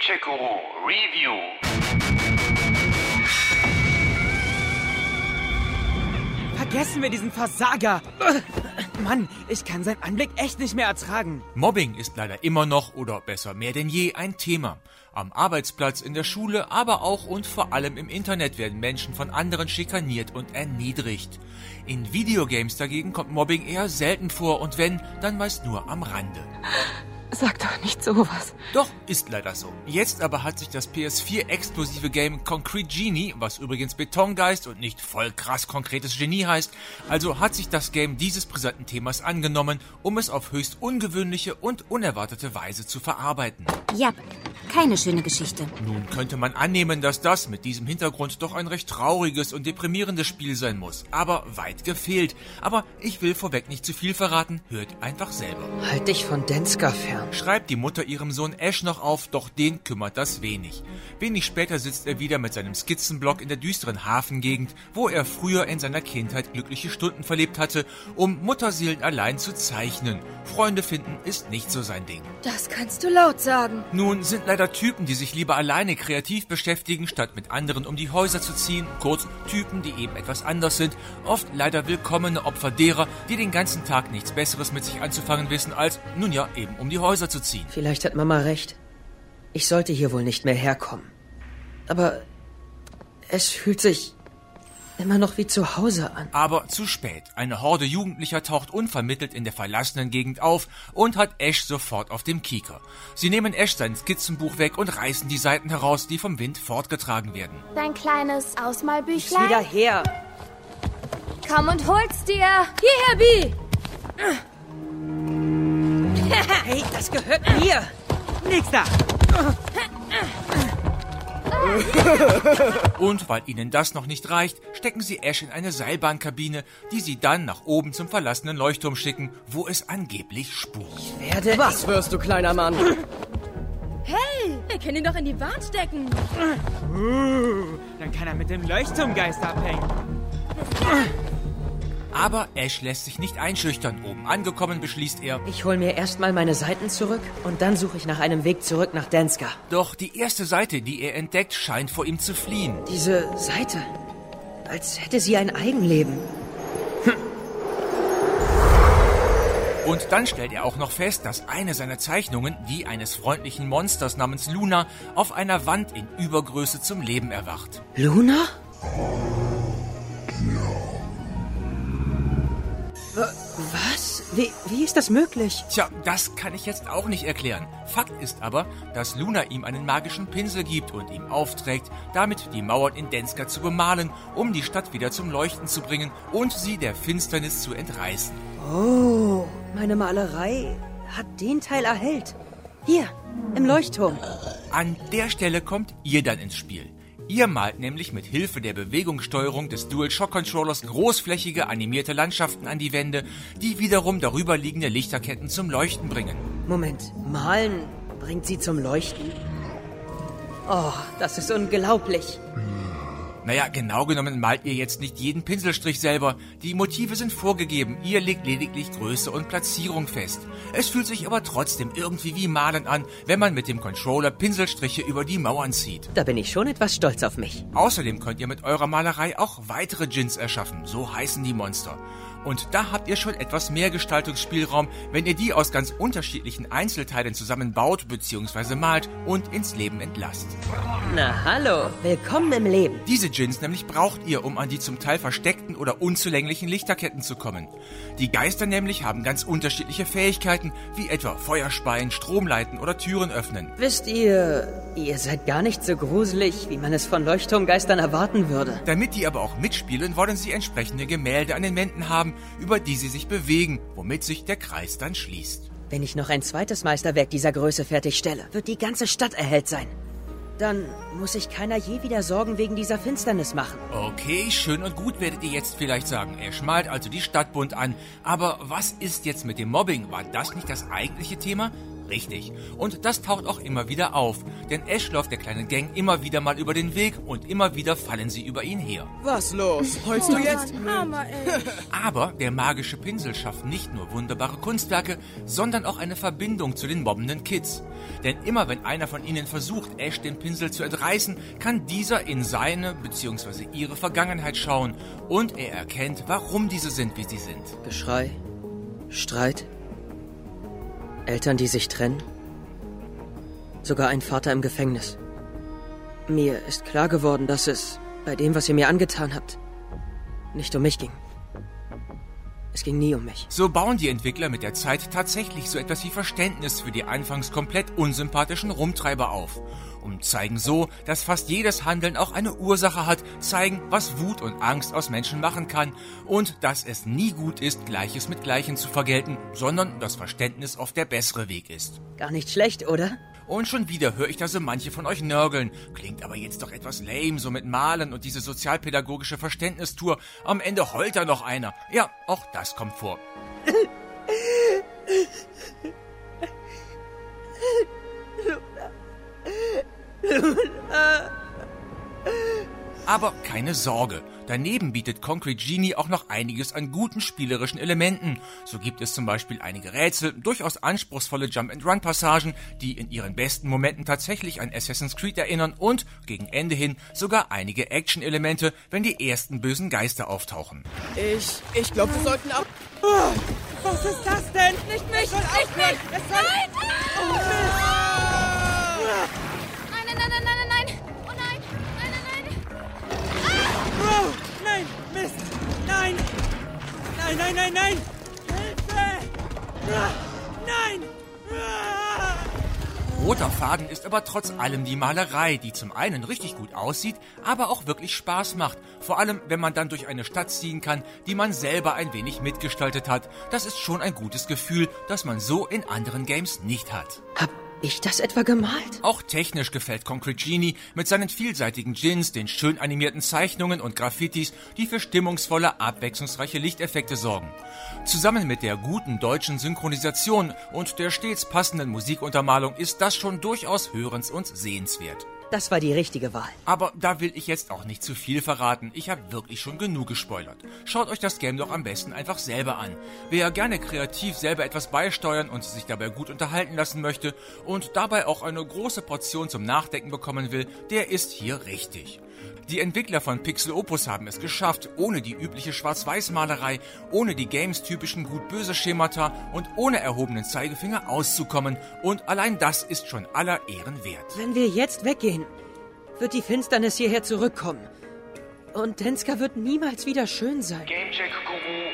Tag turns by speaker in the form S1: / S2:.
S1: Gadget-Guru Review.
S2: Vergessen wir diesen Versager. Mann, ich kann seinen Anblick echt nicht mehr ertragen.
S3: Mobbing ist leider immer noch oder besser mehr denn je ein Thema. Am Arbeitsplatz, in der Schule, aber auch und vor allem im Internet werden Menschen von anderen schikaniert und erniedrigt. In Videogames dagegen kommt Mobbing eher selten vor und wenn, dann meist nur am Rande.
S4: Sag doch nicht sowas.
S3: Doch, ist leider so. Jetzt aber hat sich das PS4-exklusive Game Concrete Genie, was übrigens Betongeist und nicht voll krass konkretes Genie heißt, also hat sich das Game dieses brisanten Themas angenommen, um es auf höchst ungewöhnliche und unerwartete Weise zu verarbeiten.
S5: Ja, keine schöne Geschichte.
S3: Nun könnte man annehmen, dass das mit diesem Hintergrund doch ein recht trauriges und deprimierendes Spiel sein muss. Aber weit gefehlt. Aber ich will vorweg nicht zu viel verraten, hört einfach selber.
S6: Halt dich von Denska fern.
S3: Schreibt die Mutter ihrem Sohn Ash noch auf, doch den kümmert das wenig. Wenig später sitzt er wieder mit seinem Skizzenblock in der düsteren Hafengegend, wo er früher in seiner Kindheit glückliche Stunden verlebt hatte, um Mutterseelen allein zu zeichnen. Freunde finden ist nicht so sein Ding.
S4: Das kannst du laut sagen.
S3: Nun sind leider Typen, die sich lieber alleine kreativ beschäftigen, statt mit anderen um die Häuser zu ziehen, kurz Typen, die eben etwas anders sind, oft leider willkommene Opfer derer, die den ganzen Tag nichts Besseres mit sich anzufangen wissen, als, nun ja, eben um die Häuser zu ziehen.
S6: Vielleicht hat Mama recht. Ich sollte hier wohl nicht mehr herkommen. Aber es fühlt sich immer noch wie zu Hause an.
S3: Aber zu spät. Eine Horde Jugendlicher taucht unvermittelt in der verlassenen Gegend auf und hat Ash sofort auf dem Kieker. Sie nehmen Ash sein Skizzenbuch weg und reißen die Seiten heraus, die vom Wind fortgetragen werden.
S7: Dein kleines
S6: Ist
S7: Ausmalbüchlein?
S6: wieder her.
S4: Komm und hol's dir. Hierher, Bi.
S6: Hey, das gehört mir.
S2: Nächster.
S3: Und weil ihnen das noch nicht reicht, stecken sie Ash in eine Seilbahnkabine, die sie dann nach oben zum verlassenen Leuchtturm schicken, wo es angeblich spukt.
S6: Werde
S8: Was wirst du, kleiner Mann?
S4: Hey, wir können ihn doch in die Wand stecken.
S2: Uh, dann kann er mit dem Leuchtturmgeist abhängen.
S3: Aber Ash lässt sich nicht einschüchtern. Oben angekommen beschließt er,
S6: Ich hol mir erstmal meine Seiten zurück und dann suche ich nach einem Weg zurück nach Denska.
S3: doch die erste Seite, die er entdeckt, scheint vor ihm zu fliehen.
S6: Diese Seite, als hätte sie ein Eigenleben.
S3: Und dann stellt er auch noch fest, dass eine seiner Zeichnungen, die eines freundlichen Monsters namens Luna, auf einer Wand in Übergröße zum Leben erwacht.
S6: Luna? Wie, wie ist das möglich?
S3: Tja, das kann ich jetzt auch nicht erklären. Fakt ist aber, dass Luna ihm einen magischen Pinsel gibt und ihm aufträgt, damit die Mauern in Denska zu bemalen, um die Stadt wieder zum Leuchten zu bringen und sie der Finsternis zu entreißen.
S6: Oh, meine Malerei hat den Teil erhellt. Hier, im Leuchtturm.
S3: An der Stelle kommt ihr dann ins Spiel. Ihr malt nämlich mit Hilfe der Bewegungssteuerung des DualShock-Controllers großflächige animierte Landschaften an die Wände, die wiederum darüber liegende Lichterketten zum Leuchten bringen.
S6: Moment, malen bringt sie zum Leuchten? Oh, das ist unglaublich.
S3: Naja, genau genommen malt ihr jetzt nicht jeden Pinselstrich selber. Die Motive sind vorgegeben, ihr legt lediglich Größe und Platzierung fest. Es fühlt sich aber trotzdem irgendwie wie Malen an, wenn man mit dem Controller Pinselstriche über die Mauern zieht.
S6: Da bin ich schon etwas stolz auf mich.
S3: Außerdem könnt ihr mit eurer Malerei auch weitere Djinns erschaffen, so heißen die Monster. Und da habt ihr schon etwas mehr Gestaltungsspielraum, wenn ihr die aus ganz unterschiedlichen Einzelteilen zusammenbaut bzw. malt und ins Leben entlasst.
S6: Na hallo, willkommen im Leben.
S3: Diese Djinns nämlich braucht ihr, um an die zum Teil versteckten oder unzulänglichen Lichterketten zu kommen. Die Geister nämlich haben ganz unterschiedliche Fähigkeiten, wie etwa Feuerspeien, Stromleiten oder Türen öffnen.
S6: Wisst ihr, ihr seid gar nicht so gruselig, wie man es von Leuchtturmgeistern erwarten würde.
S3: Damit die aber auch mitspielen, wollen sie entsprechende Gemälde an den Wänden haben, über die sie sich bewegen, womit sich der Kreis dann schließt.
S6: Wenn ich noch ein zweites Meisterwerk dieser Größe fertigstelle, wird die ganze Stadt erhellt sein. Dann muss sich keiner je wieder Sorgen wegen dieser Finsternis machen.
S3: Okay, schön und gut werdet ihr jetzt vielleicht sagen. Er schmalt also die Stadt bunt an. Aber was ist jetzt mit dem Mobbing? War das nicht das eigentliche Thema? Richtig. Und das taucht auch immer wieder auf. Denn Ash läuft der kleinen Gang immer wieder mal über den Weg und immer wieder fallen sie über ihn her.
S2: Was los? Heulst du jetzt?
S3: Aber der magische Pinsel schafft nicht nur wunderbare Kunstwerke, sondern auch eine Verbindung zu den mobbenden Kids. Denn immer wenn einer von ihnen versucht, Ash den Pinsel zu entreißen, kann dieser in seine bzw. ihre Vergangenheit schauen und er erkennt, warum diese sind, wie sie sind.
S6: Geschrei, Streit, Eltern, die sich trennen, sogar ein Vater im Gefängnis. Mir ist klar geworden, dass es bei dem, was ihr mir angetan habt, nicht um mich ging. Es ging nie um mich.
S3: So bauen die Entwickler mit der Zeit tatsächlich so etwas wie Verständnis für die anfangs komplett unsympathischen Rumtreiber auf. Und zeigen so, dass fast jedes Handeln auch eine Ursache hat, zeigen, was Wut und Angst aus Menschen machen kann und dass es nie gut ist, Gleiches mit Gleichen zu vergelten, sondern das Verständnis oft der bessere Weg ist.
S6: Gar nicht schlecht, oder?
S3: Und schon wieder höre ich da so manche von euch nörgeln. Klingt aber jetzt doch etwas lame, so mit Malen und diese sozialpädagogische Verständnistour. Am Ende heult da noch einer. Ja, auch das kommt vor. Aber keine Sorge, daneben bietet Concrete Genie auch noch einiges an guten spielerischen Elementen. So gibt es zum Beispiel einige Rätsel, durchaus anspruchsvolle Jump-and-Run-Passagen, die in ihren besten Momenten tatsächlich an Assassin's Creed erinnern und gegen Ende hin sogar einige Action-Elemente, wenn die ersten bösen Geister auftauchen.
S2: Ich, ich glaube, wir sollten ab... Ah, was ist das denn?
S4: Nicht mich! Nicht mich!
S2: Es soll...
S4: Nein!
S2: Oh, Mist!
S3: Faden ist aber trotz allem die Malerei, die zum einen richtig gut aussieht, aber auch wirklich Spaß macht. Vor allem, wenn man dann durch eine Stadt ziehen kann, die man selber ein wenig mitgestaltet hat. Das ist schon ein gutes Gefühl, das man so in anderen Games nicht hat.
S6: Hab ich das etwa gemalt?
S3: Auch technisch gefällt Concrete Genie mit seinen vielseitigen Gins, den schön animierten Zeichnungen und Graffitis, die für stimmungsvolle, abwechslungsreiche Lichteffekte sorgen. Zusammen mit der guten deutschen Synchronisation und der stets passenden Musikuntermalung ist das schon durchaus hörens- und sehenswert.
S6: Das war die richtige Wahl.
S3: Aber da will ich jetzt auch nicht zu viel verraten. Ich habe wirklich schon genug gespoilert. Schaut euch das Game doch am besten einfach selber an. Wer gerne kreativ selber etwas beisteuern und sich dabei gut unterhalten lassen möchte und dabei auch eine große Portion zum Nachdenken bekommen will, der ist hier richtig. Die Entwickler von Pixel Opus haben es geschafft, ohne die übliche Schwarz-Weiß-Malerei, ohne die Games-typischen gut-böse Schemata und ohne erhobenen Zeigefinger auszukommen. Und allein das ist schon aller Ehren wert.
S6: Wenn wir jetzt weggehen, wird die Finsternis hierher zurückkommen. Und Denska wird niemals wieder schön sein.
S1: Gamecheck Guru